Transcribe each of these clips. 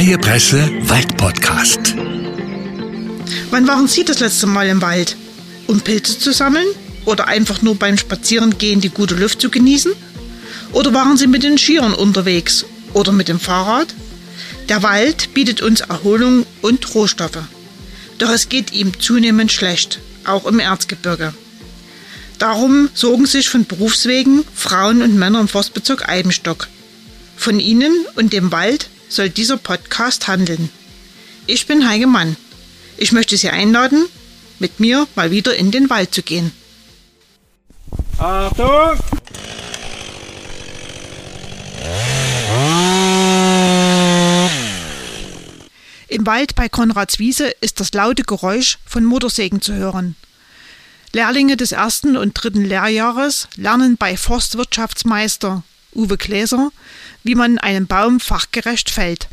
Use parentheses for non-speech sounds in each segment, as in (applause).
Freie Presse Waldpodcast. Wann waren Sie das letzte Mal im Wald? Um Pilze zu sammeln? Oder einfach nur beim Spazierengehen die gute Luft zu genießen? Oder waren Sie mit den Skiern unterwegs? Oder mit dem Fahrrad? Der Wald bietet uns Erholung und Rohstoffe. Doch es geht ihm zunehmend schlecht, auch im Erzgebirge. Darum sorgen sich von Berufswegen Frauen und Männer im Forstbezirk Eibenstock. Von ihnen und dem Wald soll dieser Podcast handeln. Ich bin Heike Mann. Ich möchte Sie einladen, mit mir mal wieder in den Wald zu gehen. Achtung! Im Wald bei Konradswiese ist das laute Geräusch von Motorsägen zu hören. Lehrlinge des ersten und dritten Lehrjahres lernen bei Forstwirtschaftsmeister Uwe Gläser, wie man einen Baum fachgerecht fällt.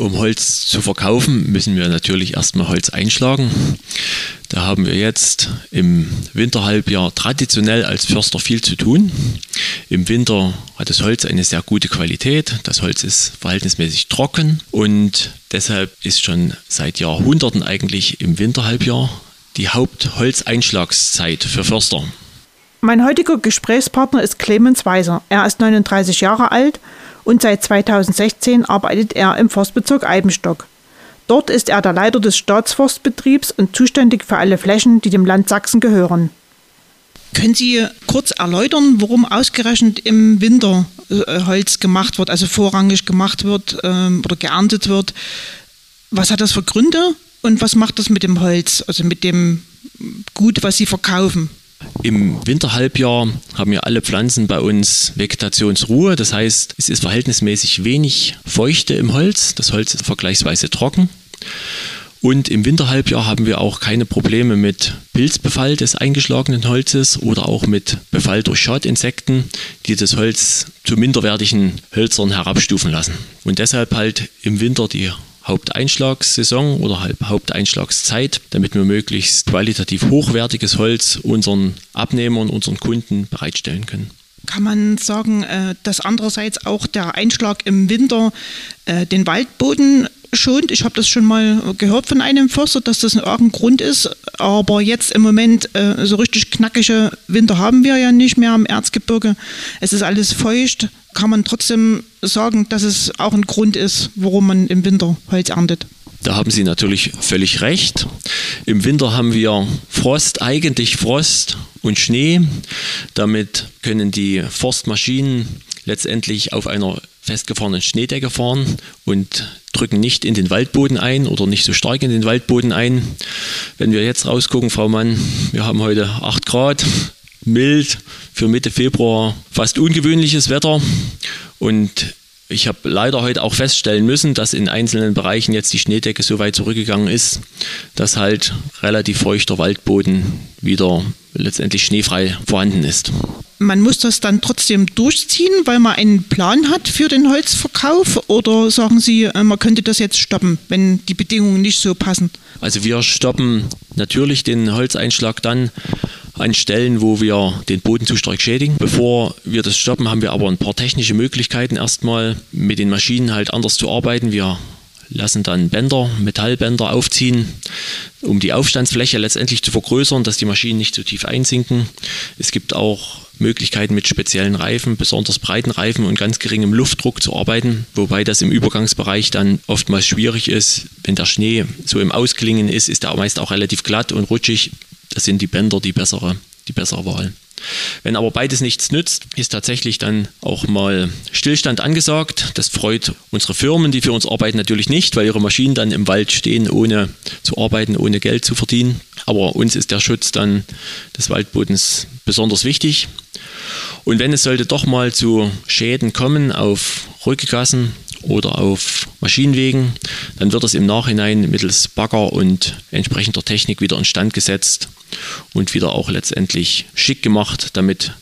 Um Holz zu verkaufen, müssen wir natürlich erstmal Holz einschlagen. Da haben wir jetzt im Winterhalbjahr traditionell als Förster viel zu tun. Im Winter hat das Holz eine sehr gute Qualität. Das Holz ist verhältnismäßig trocken und deshalb ist schon seit Jahrhunderten eigentlich im Winterhalbjahr die Hauptholzeinschlagszeit für Förster. Mein heutiger Gesprächspartner ist Clemens Weiser. Er ist 39 Jahre alt und seit 2016 arbeitet er im Forstbezirk Eibenstock. Dort ist er der Leiter des Staatsforstbetriebs und zuständig für alle Flächen, die dem Land Sachsen gehören. Können Sie kurz erläutern, warum ausgerechnet im Winter äh, Holz gemacht wird, also vorrangig gemacht wird ähm, oder geerntet wird? Was hat das für Gründe und was macht das mit dem Holz, also mit dem Gut, was Sie verkaufen? Im Winterhalbjahr haben ja alle Pflanzen bei uns Vegetationsruhe. Das heißt, es ist verhältnismäßig wenig Feuchte im Holz. Das Holz ist vergleichsweise trocken. Und im Winterhalbjahr haben wir auch keine Probleme mit Pilzbefall des eingeschlagenen Holzes oder auch mit Befall durch Schadinsekten, die das Holz zu minderwertigen Hölzern herabstufen lassen. Und deshalb halt im Winter die Haupteinschlagssaison oder Haupteinschlagszeit, damit wir möglichst qualitativ hochwertiges Holz unseren Abnehmern, unseren Kunden bereitstellen können. Kann man sagen, äh, dass andererseits auch der Einschlag im Winter äh, den Waldboden schont. Ich habe das schon mal gehört von einem Förster, dass das ein Grund ist. Aber jetzt im Moment äh, so richtig knackige Winter haben wir ja nicht mehr am Erzgebirge. Es ist alles feucht. Kann man trotzdem sagen, dass es auch ein Grund ist, warum man im Winter Holz erntet? Da haben Sie natürlich völlig recht. Im Winter haben wir Frost, eigentlich Frost und Schnee. Damit können die Forstmaschinen letztendlich auf einer festgefahrenen Schneedecke fahren und drücken nicht in den Waldboden ein oder nicht so stark in den Waldboden ein. Wenn wir jetzt rausgucken, Frau Mann, wir haben heute 8 Grad, mild, für Mitte Februar fast ungewöhnliches Wetter und ich habe leider heute auch feststellen müssen, dass in einzelnen Bereichen jetzt die Schneedecke so weit zurückgegangen ist, dass halt relativ feuchter Waldboden wieder letztendlich schneefrei vorhanden ist. Man muss das dann trotzdem durchziehen, weil man einen Plan hat für den Holzverkauf oder sagen Sie, äh, man könnte das jetzt stoppen, wenn die Bedingungen nicht so passen? Also wir stoppen natürlich den Holzeinschlag dann, an Stellen, wo wir den Boden zu stark schädigen. Bevor wir das stoppen, haben wir aber ein paar technische Möglichkeiten, erstmal mit den Maschinen halt anders zu arbeiten. Wir lassen dann Bänder, Metallbänder aufziehen, um die Aufstandsfläche letztendlich zu vergrößern, dass die Maschinen nicht zu tief einsinken. Es gibt auch Möglichkeiten mit speziellen Reifen, besonders breiten Reifen und ganz geringem Luftdruck zu arbeiten, wobei das im Übergangsbereich dann oftmals schwierig ist. Wenn der Schnee so im Ausklingen ist, ist er meist auch relativ glatt und rutschig. Das sind die Bänder die bessere, die bessere Wahl. Wenn aber beides nichts nützt, ist tatsächlich dann auch mal Stillstand angesagt. Das freut unsere Firmen, die für uns arbeiten, natürlich nicht, weil ihre Maschinen dann im Wald stehen, ohne zu arbeiten, ohne Geld zu verdienen. Aber uns ist der Schutz dann des Waldbodens besonders wichtig. Und wenn es sollte doch mal zu Schäden kommen auf Rückgassen oder auf Maschinenwegen, dann wird es im Nachhinein mittels Bagger und entsprechender Technik wieder instand gesetzt und wieder auch letztendlich schick gemacht, damit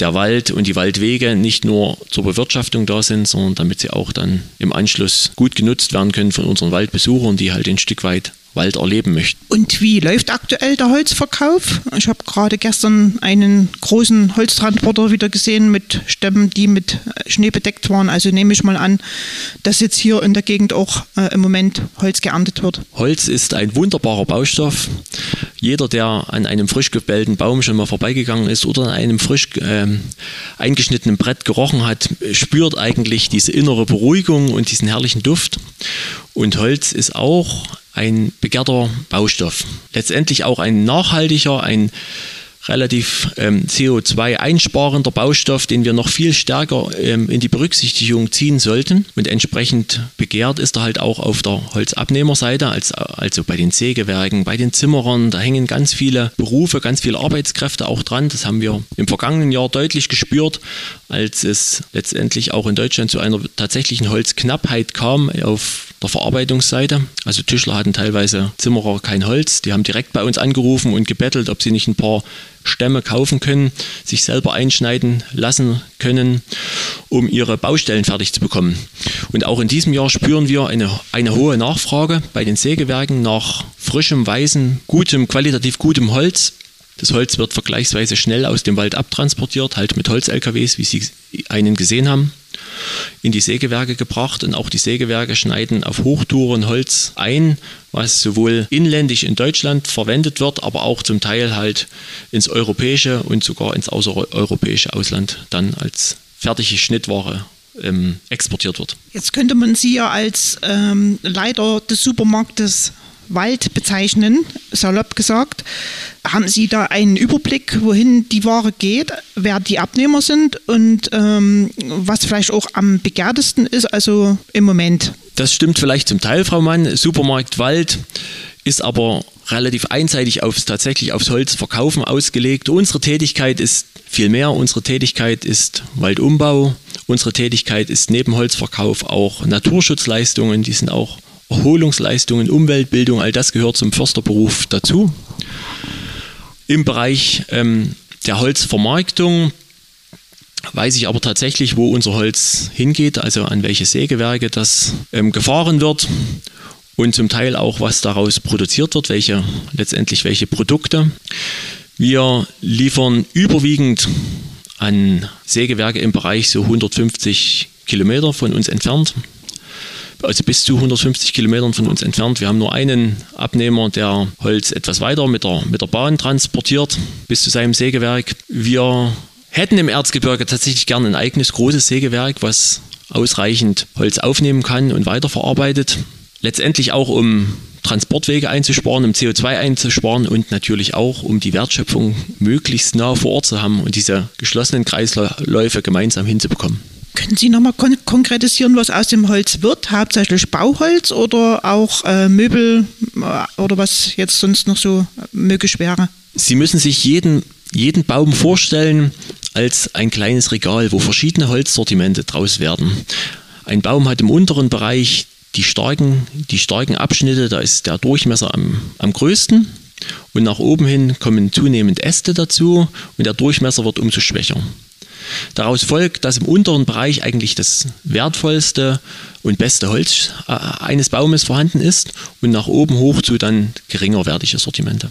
der Wald und die Waldwege nicht nur zur Bewirtschaftung da sind, sondern damit sie auch dann im Anschluss gut genutzt werden können von unseren Waldbesuchern, die halt ein Stück weit Wald erleben möchten. Und wie läuft aktuell der Holzverkauf? Ich habe gerade gestern einen großen Holztransporter wieder gesehen mit Stämmen, die mit Schnee bedeckt waren. Also nehme ich mal an, dass jetzt hier in der Gegend auch äh, im Moment Holz geerntet wird. Holz ist ein wunderbarer Baustoff. Jeder, der an einem frisch gebellten Baum schon mal vorbeigegangen ist oder an einem frisch äh, eingeschnittenen Brett gerochen hat, spürt eigentlich diese innere Beruhigung und diesen herrlichen Duft. Und Holz ist auch ein begehrter Baustoff. Letztendlich auch ein nachhaltiger, ein relativ ähm, CO2-einsparender Baustoff, den wir noch viel stärker ähm, in die Berücksichtigung ziehen sollten. Und entsprechend begehrt ist er halt auch auf der Holzabnehmerseite, als, also bei den Sägewerken, bei den Zimmerern. Da hängen ganz viele Berufe, ganz viele Arbeitskräfte auch dran. Das haben wir im vergangenen Jahr deutlich gespürt, als es letztendlich auch in Deutschland zu einer tatsächlichen Holzknappheit kam auf der Verarbeitungsseite. Also Tischler hatten teilweise Zimmerer kein Holz. Die haben direkt bei uns angerufen und gebettelt, ob sie nicht ein paar Stämme kaufen können, sich selber einschneiden lassen können, um ihre Baustellen fertig zu bekommen. Und auch in diesem Jahr spüren wir eine, eine hohe Nachfrage bei den Sägewerken nach frischem, weißem, gutem, qualitativ gutem Holz. Das Holz wird vergleichsweise schnell aus dem Wald abtransportiert, halt mit Holz-LKWs, wie Sie einen gesehen haben in die Sägewerke gebracht und auch die Sägewerke schneiden auf Hochtouren Holz ein, was sowohl inländisch in Deutschland verwendet wird, aber auch zum Teil halt ins europäische und sogar ins außereuropäische Ausland dann als fertige Schnittware ähm, exportiert wird. Jetzt könnte man Sie ja als ähm, Leiter des Supermarktes Wald bezeichnen, salopp gesagt. Haben Sie da einen Überblick, wohin die Ware geht, wer die Abnehmer sind und ähm, was vielleicht auch am begehrtesten ist, also im Moment? Das stimmt vielleicht zum Teil, Frau Mann. Supermarkt Wald ist aber relativ einseitig aufs, tatsächlich aufs Holzverkaufen ausgelegt. Unsere Tätigkeit ist viel mehr. Unsere Tätigkeit ist Waldumbau. Unsere Tätigkeit ist neben Holzverkauf auch Naturschutzleistungen. Die sind auch Erholungsleistungen, Umweltbildung, all das gehört zum Försterberuf dazu. Im Bereich ähm, der Holzvermarktung weiß ich aber tatsächlich, wo unser Holz hingeht, also an welche Sägewerke das ähm, gefahren wird und zum Teil auch, was daraus produziert wird, welche letztendlich welche Produkte. Wir liefern überwiegend an Sägewerke im Bereich so 150 Kilometer von uns entfernt also bis zu 150 Kilometern von uns entfernt. Wir haben nur einen Abnehmer, der Holz etwas weiter mit der, mit der Bahn transportiert bis zu seinem Sägewerk. Wir hätten im Erzgebirge tatsächlich gerne ein eigenes großes Sägewerk, was ausreichend Holz aufnehmen kann und weiterverarbeitet. Letztendlich auch um Transportwege einzusparen, um CO2 einzusparen und natürlich auch, um die Wertschöpfung möglichst nah vor Ort zu haben und diese geschlossenen Kreisläufe gemeinsam hinzubekommen. Können Sie nochmal kon konkretisieren, was aus dem Holz wird? Hauptsächlich Bauholz oder auch äh, Möbel äh, oder was jetzt sonst noch so möglich wäre? Sie müssen sich jeden, jeden Baum vorstellen als ein kleines Regal, wo verschiedene Holzsortimente draus werden. Ein Baum hat im unteren Bereich die starken, die starken Abschnitte, da ist der Durchmesser am, am größten. Und nach oben hin kommen zunehmend Äste dazu und der Durchmesser wird umso schwächer. Daraus folgt, dass im unteren Bereich eigentlich das wertvollste und beste Holz äh, eines Baumes vorhanden ist und nach oben hoch zu dann geringerwertige Sortimente.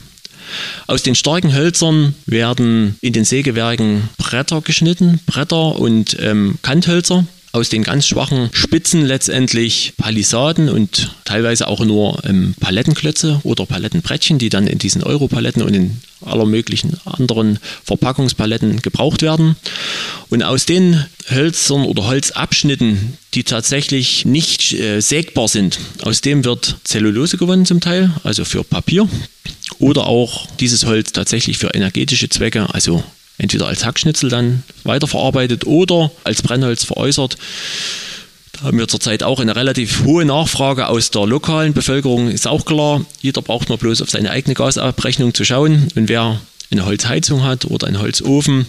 Aus den starken Hölzern werden in den Sägewerken Bretter geschnitten, Bretter und ähm, Kanthölzer aus den ganz schwachen Spitzen letztendlich Palisaden und teilweise auch nur ähm, Palettenklötze oder Palettenbrettchen, die dann in diesen Europaletten und in aller möglichen anderen Verpackungspaletten gebraucht werden. Und aus den Hölzern oder Holzabschnitten, die tatsächlich nicht äh, sägbar sind, aus dem wird Zellulose gewonnen zum Teil, also für Papier. Oder auch dieses Holz tatsächlich für energetische Zwecke, also entweder als Hackschnitzel dann weiterverarbeitet oder als Brennholz veräußert. Da haben wir zurzeit auch eine relativ hohe Nachfrage aus der lokalen Bevölkerung, ist auch klar. Jeder braucht nur bloß auf seine eigene Gasabrechnung zu schauen. Und wer eine Holzheizung hat oder einen Holzofen,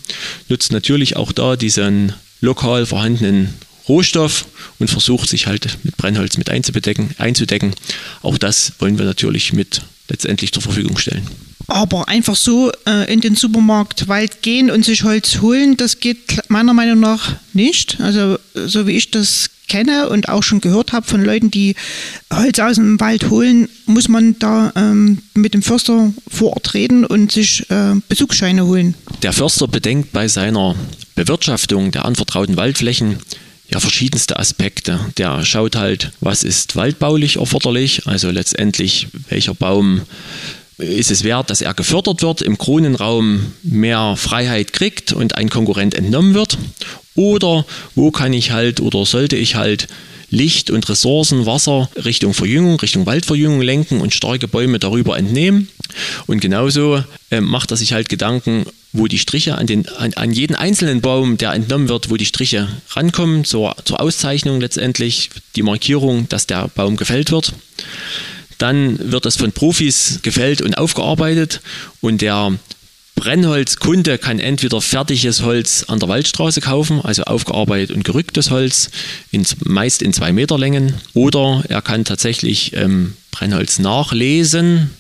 nutzt natürlich auch da diesen lokal vorhandenen Rohstoff und versucht sich halt mit Brennholz mit einzudecken. Auch das wollen wir natürlich mit letztendlich zur Verfügung stellen. Aber einfach so äh, in den Supermarkt Wald gehen und sich Holz holen, das geht meiner Meinung nach nicht. Also so wie ich das kenne und auch schon gehört habe von Leuten, die Holz aus dem Wald holen, muss man da ähm, mit dem Förster vor Ort reden und sich äh, Bezugsscheine holen. Der Förster bedenkt bei seiner Bewirtschaftung der anvertrauten Waldflächen ja verschiedenste Aspekte. Der schaut halt, was ist waldbaulich erforderlich, also letztendlich welcher Baum ist es wert, dass er gefördert wird, im Kronenraum mehr Freiheit kriegt und ein Konkurrent entnommen wird? Oder wo kann ich halt oder sollte ich halt Licht und Ressourcen, Wasser Richtung Verjüngung, Richtung Waldverjüngung lenken und starke Bäume darüber entnehmen? Und genauso äh, macht er sich halt Gedanken, wo die Striche an, den, an, an, jeden einzelnen Baum, der entnommen wird, wo die Striche rankommen, zur, zur Auszeichnung letztendlich, die Markierung, dass der Baum gefällt wird. Dann wird das von Profis gefällt und aufgearbeitet. Und der Brennholzkunde kann entweder fertiges Holz an der Waldstraße kaufen, also aufgearbeitet und gerücktes Holz, in, meist in zwei Meter Längen, oder er kann tatsächlich ähm, Brennholz nachlesen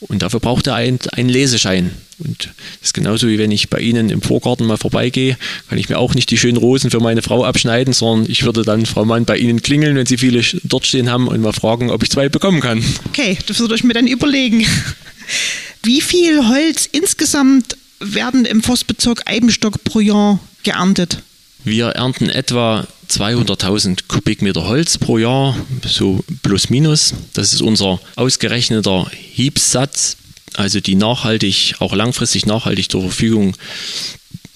und dafür braucht er einen, einen Leseschein. Und das ist genauso wie wenn ich bei Ihnen im Vorgarten mal vorbeigehe, kann ich mir auch nicht die schönen Rosen für meine Frau abschneiden, sondern ich würde dann, Frau Mann, bei Ihnen klingeln, wenn Sie viele dort stehen haben und mal fragen, ob ich zwei bekommen kann. Okay, das würde ich mir dann überlegen. Wie viel Holz insgesamt werden im Forstbezirk Eibenstock pro Jahr geerntet? Wir ernten etwa 200.000 Kubikmeter Holz pro Jahr, so plus minus. Das ist unser ausgerechneter Hiebsatz, also die nachhaltig, auch langfristig nachhaltig zur Verfügung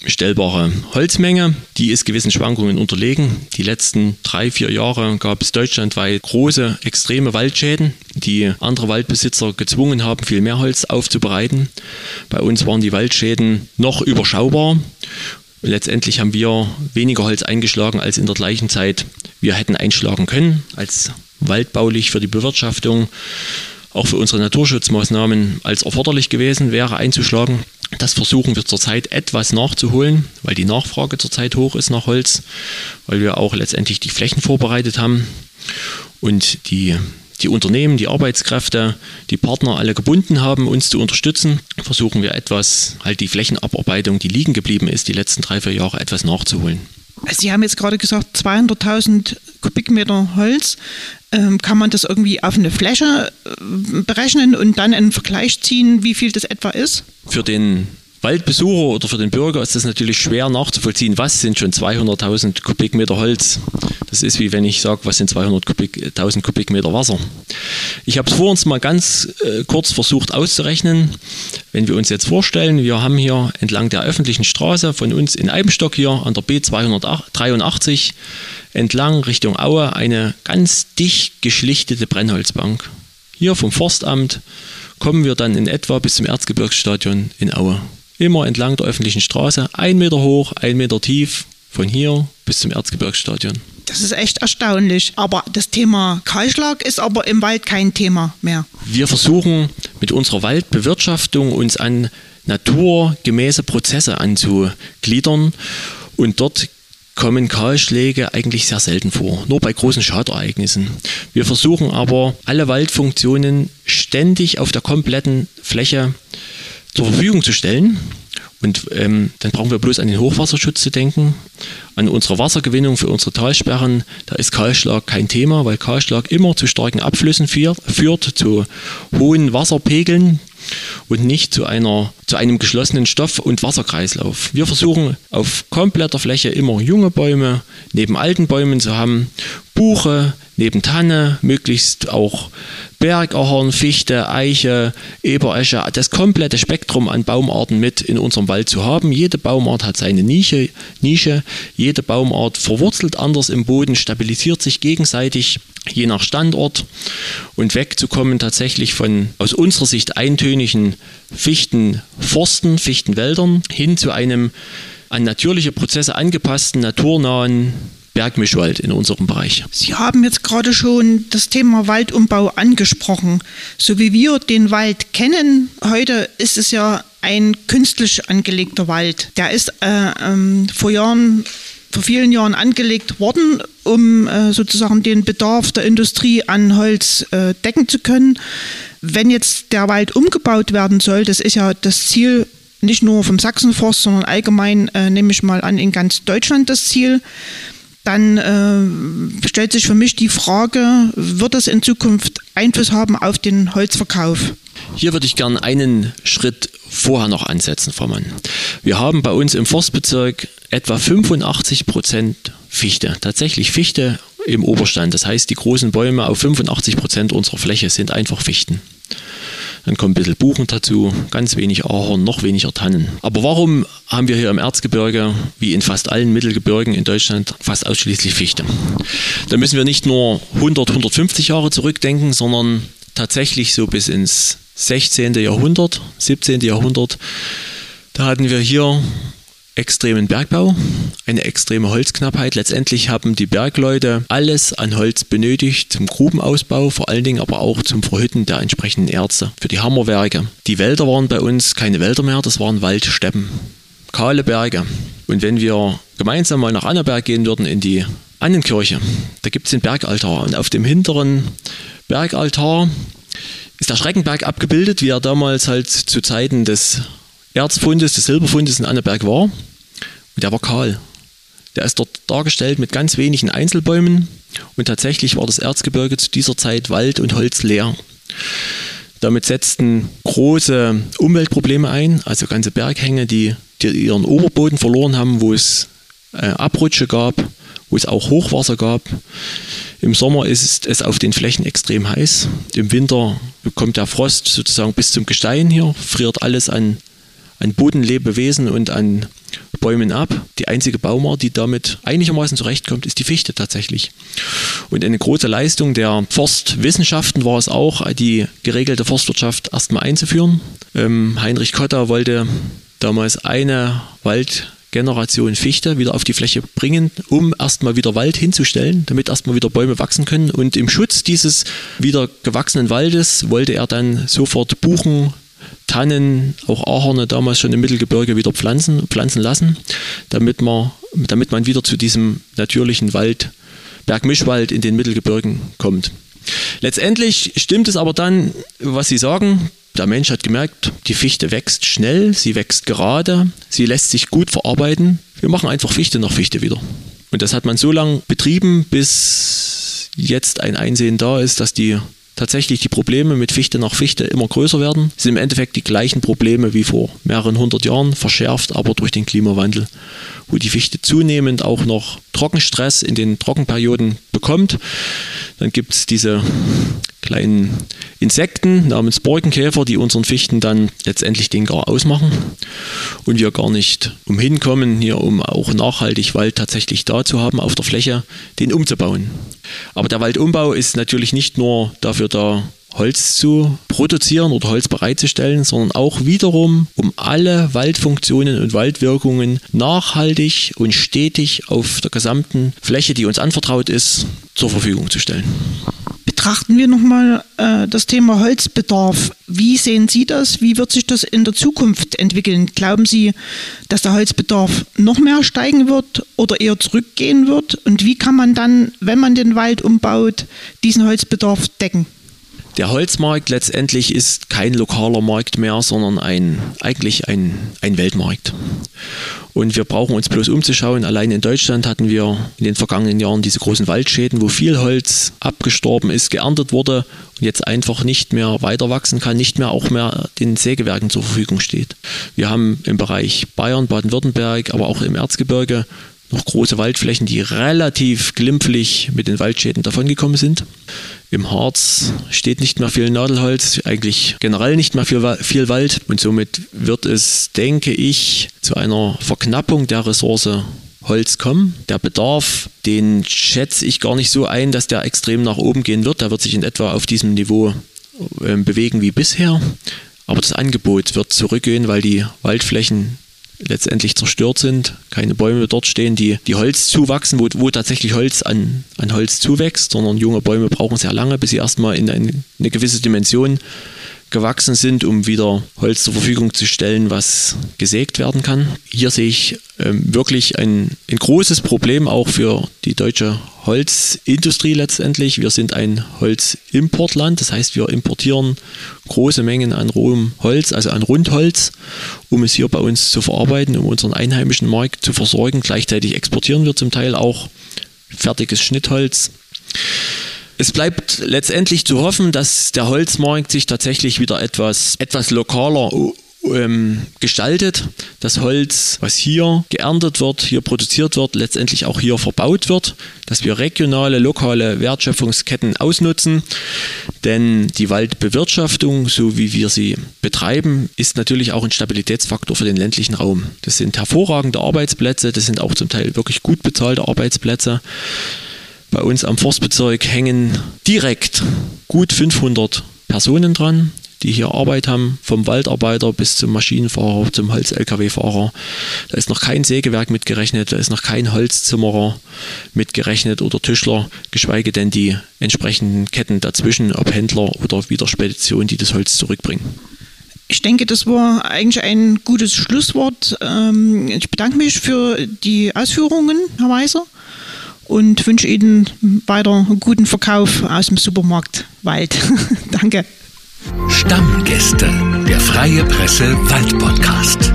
stellbare Holzmenge. Die ist gewissen Schwankungen unterlegen. Die letzten drei, vier Jahre gab es deutschlandweit große, extreme Waldschäden, die andere Waldbesitzer gezwungen haben, viel mehr Holz aufzubereiten. Bei uns waren die Waldschäden noch überschaubar Letztendlich haben wir weniger Holz eingeschlagen als in der gleichen Zeit wir hätten einschlagen können als waldbaulich für die Bewirtschaftung, auch für unsere Naturschutzmaßnahmen als erforderlich gewesen wäre einzuschlagen. Das versuchen wir zurzeit etwas nachzuholen, weil die Nachfrage zurzeit hoch ist nach Holz, weil wir auch letztendlich die Flächen vorbereitet haben und die die Unternehmen, die Arbeitskräfte, die Partner alle gebunden haben, uns zu unterstützen, versuchen wir etwas, halt die Flächenabarbeitung, die liegen geblieben ist, die letzten drei, vier Jahre etwas nachzuholen. Sie haben jetzt gerade gesagt, 200.000 Kubikmeter Holz. Ähm, kann man das irgendwie auf eine Fläche äh, berechnen und dann einen Vergleich ziehen, wie viel das etwa ist? Für den Waldbesucher oder für den Bürger ist es natürlich schwer nachzuvollziehen, was sind schon 200.000 Kubikmeter Holz. Das ist wie wenn ich sage, was sind 200.000 Kubik, Kubikmeter Wasser. Ich habe es vor uns mal ganz äh, kurz versucht auszurechnen. Wenn wir uns jetzt vorstellen, wir haben hier entlang der öffentlichen Straße von uns in Eibenstock hier an der B283 entlang Richtung Aue eine ganz dicht geschlichtete Brennholzbank. Hier vom Forstamt kommen wir dann in etwa bis zum Erzgebirgsstadion in Aue. Immer entlang der öffentlichen Straße, ein Meter hoch, ein Meter tief, von hier bis zum Erzgebirgsstadion. Das ist echt erstaunlich. Aber das Thema Kahlschlag ist aber im Wald kein Thema mehr. Wir versuchen mit unserer Waldbewirtschaftung uns an naturgemäße Prozesse anzugliedern und dort kommen Kahlschläge eigentlich sehr selten vor, nur bei großen Schadereignissen. Wir versuchen aber alle Waldfunktionen ständig auf der kompletten Fläche zur Verfügung zu stellen. Und ähm, dann brauchen wir bloß an den Hochwasserschutz zu denken, an unsere Wassergewinnung für unsere Talsperren. Da ist Kahlschlag kein Thema, weil Kahlschlag immer zu starken Abflüssen führt, führt zu hohen Wasserpegeln und nicht zu, einer, zu einem geschlossenen Stoff- und Wasserkreislauf. Wir versuchen auf kompletter Fläche immer junge Bäume neben alten Bäumen zu haben, Buche neben Tanne, möglichst auch Bergahorn, Fichte, Eiche, Eberesche, das komplette Spektrum an Baumarten mit in unserem Wald zu haben. Jede Baumart hat seine Nische, Nische, jede Baumart verwurzelt anders im Boden, stabilisiert sich gegenseitig je nach Standort und wegzukommen tatsächlich von aus unserer Sicht eintönigen Fichtenforsten, Fichtenwäldern hin zu einem an natürliche Prozesse angepassten, naturnahen Bergmischwald in unserem Bereich. Sie haben jetzt gerade schon das Thema Waldumbau angesprochen. So wie wir den Wald kennen, heute ist es ja ein künstlich angelegter Wald. Der ist äh, ähm, vor Jahren vor vielen Jahren angelegt worden, um äh, sozusagen den Bedarf der Industrie an Holz äh, decken zu können. wenn jetzt der Wald umgebaut werden soll, das ist ja das Ziel nicht nur vom Sachsenforst, sondern allgemein, äh, nehme ich mal an, in ganz Deutschland das Ziel, dann äh, stellt sich für mich die Frage, wird das in Zukunft Einfluss haben auf den Holzverkauf? Hier würde ich gerne einen Schritt vorher noch ansetzen, Frau Mann. Wir haben bei uns im Forstbezirk etwa 85 Prozent Fichte. Tatsächlich Fichte im Oberstand. Das heißt, die großen Bäume auf 85 Prozent unserer Fläche sind einfach Fichten. Dann kommt ein bisschen Buchen dazu, ganz wenig Ahorn, noch weniger Tannen. Aber warum haben wir hier im Erzgebirge, wie in fast allen Mittelgebirgen in Deutschland, fast ausschließlich Fichte? Da müssen wir nicht nur 100, 150 Jahre zurückdenken, sondern tatsächlich so bis ins 16. Jahrhundert, 17. Jahrhundert. Da hatten wir hier extremen Bergbau, eine extreme Holzknappheit. Letztendlich haben die Bergleute alles an Holz benötigt zum Grubenausbau, vor allen Dingen aber auch zum Verhütten der entsprechenden Erze für die Hammerwerke. Die Wälder waren bei uns keine Wälder mehr, das waren Waldsteppen, kahle Berge. Und wenn wir gemeinsam mal nach Annaberg gehen würden in die Annenkirche, da gibt es den Bergaltar und auf dem hinteren Bergaltar ist der Schreckenberg abgebildet, wie er damals halt zu Zeiten des Erzfundes, des Silberfundes in Anneberg war. Und der war kahl. Der ist dort dargestellt mit ganz wenigen Einzelbäumen und tatsächlich war das Erzgebirge zu dieser Zeit Wald und Holz leer. Damit setzten große Umweltprobleme ein, also ganze Berghänge, die, die ihren Oberboden verloren haben, wo es äh, Abrutsche gab, wo es auch Hochwasser gab. Im Sommer ist es auf den Flächen extrem heiß. Im Winter kommt der Frost sozusagen bis zum Gestein hier, friert alles an an Bodenlebewesen und an Bäumen ab. Die einzige Baumart, die damit einigermaßen zurechtkommt, ist die Fichte tatsächlich. Und eine große Leistung der Forstwissenschaften war es auch, die geregelte Forstwirtschaft erstmal einzuführen. Ähm, Heinrich Kotta wollte damals eine Waldgeneration Fichte wieder auf die Fläche bringen, um erstmal wieder Wald hinzustellen, damit erstmal wieder Bäume wachsen können. Und im Schutz dieses wieder gewachsenen Waldes wollte er dann sofort Buchen, Tannen, auch Ahorne damals schon im Mittelgebirge wieder pflanzen, pflanzen lassen, damit man, damit man wieder zu diesem natürlichen Wald, Bergmischwald in den Mittelgebirgen kommt. Letztendlich stimmt es aber dann, was Sie sagen. Der Mensch hat gemerkt, die Fichte wächst schnell, sie wächst gerade, sie lässt sich gut verarbeiten. Wir machen einfach Fichte nach Fichte wieder. Und das hat man so lange betrieben, bis jetzt ein Einsehen da ist, dass die tatsächlich die Probleme mit Fichte nach Fichte immer größer werden. Es sind im Endeffekt die gleichen Probleme wie vor mehreren hundert Jahren, verschärft aber durch den Klimawandel, wo die Fichte zunehmend auch noch Trockenstress in den Trockenperioden bekommt. Dann gibt es diese kleinen Insekten namens Borkenkäfer, die unseren Fichten dann letztendlich den Gar ausmachen und wir gar nicht umhin kommen, hier um auch nachhaltig Wald tatsächlich da zu haben auf der Fläche, den umzubauen. Aber der Waldumbau ist natürlich nicht nur dafür da, Holz zu produzieren oder Holz bereitzustellen, sondern auch wiederum, um alle Waldfunktionen und Waldwirkungen nachhaltig und stetig auf der gesamten Fläche, die uns anvertraut ist, zur Verfügung zu stellen. Betrachten wir nochmal äh, das Thema Holzbedarf. Wie sehen Sie das? Wie wird sich das in der Zukunft entwickeln? Glauben Sie, dass der Holzbedarf noch mehr steigen wird oder eher zurückgehen wird? Und wie kann man dann, wenn man den Wald umbaut, diesen Holzbedarf decken? Der Holzmarkt letztendlich ist kein lokaler Markt mehr, sondern ein, eigentlich ein, ein Weltmarkt. Und wir brauchen uns bloß umzuschauen. Allein in Deutschland hatten wir in den vergangenen Jahren diese großen Waldschäden, wo viel Holz abgestorben ist, geerntet wurde und jetzt einfach nicht mehr weiter wachsen kann, nicht mehr auch mehr den Sägewerken zur Verfügung steht. Wir haben im Bereich Bayern, Baden-Württemberg, aber auch im Erzgebirge noch große Waldflächen, die relativ glimpflich mit den Waldschäden davongekommen sind. Im Harz steht nicht mehr viel Nadelholz, eigentlich generell nicht mehr viel, viel Wald und somit wird es, denke ich, zu einer Verknappung der Ressource Holz kommen. Der Bedarf, den schätze ich gar nicht so ein, dass der extrem nach oben gehen wird. Der wird sich in etwa auf diesem Niveau äh, bewegen wie bisher. Aber das Angebot wird zurückgehen, weil die Waldflächen letztendlich zerstört sind, keine Bäume dort stehen, die, die Holz zuwachsen, wo, wo tatsächlich Holz an, an Holz zuwächst, sondern junge Bäume brauchen sehr lange, bis sie erstmal in eine, eine gewisse Dimension gewachsen sind, um wieder Holz zur Verfügung zu stellen, was gesägt werden kann. Hier sehe ich ähm, wirklich ein, ein großes Problem auch für die deutsche Holzindustrie letztendlich. Wir sind ein Holzimportland, das heißt, wir importieren große Mengen an rohem Holz, also an Rundholz, um es hier bei uns zu verarbeiten, um unseren einheimischen Markt zu versorgen. Gleichzeitig exportieren wir zum Teil auch fertiges Schnittholz. Es bleibt letztendlich zu hoffen, dass der Holzmarkt sich tatsächlich wieder etwas, etwas lokaler ähm, gestaltet. Das Holz, was hier geerntet wird, hier produziert wird, letztendlich auch hier verbaut wird, dass wir regionale, lokale Wertschöpfungsketten ausnutzen. Denn die Waldbewirtschaftung, so wie wir sie betreiben, ist natürlich auch ein Stabilitätsfaktor für den ländlichen Raum. Das sind hervorragende Arbeitsplätze, das sind auch zum Teil wirklich gut bezahlte Arbeitsplätze. Bei uns am Forstbezirk hängen direkt gut 500 Personen dran die hier Arbeit haben, vom Waldarbeiter bis zum Maschinenfahrer, zum Holz-Lkw-Fahrer. Da ist noch kein Sägewerk mitgerechnet, da ist noch kein Holzzimmerer mitgerechnet oder Tischler, geschweige denn die entsprechenden Ketten dazwischen, ob Händler oder wieder Speditionen, die das Holz zurückbringen. Ich denke, das war eigentlich ein gutes Schlusswort. Ähm, ich bedanke mich für die Ausführungen, Herr Weiser, und wünsche Ihnen weiter einen guten Verkauf aus dem Supermarkt Wald. (laughs) Danke. Stammgäste, der Freie Presse Wald Podcast.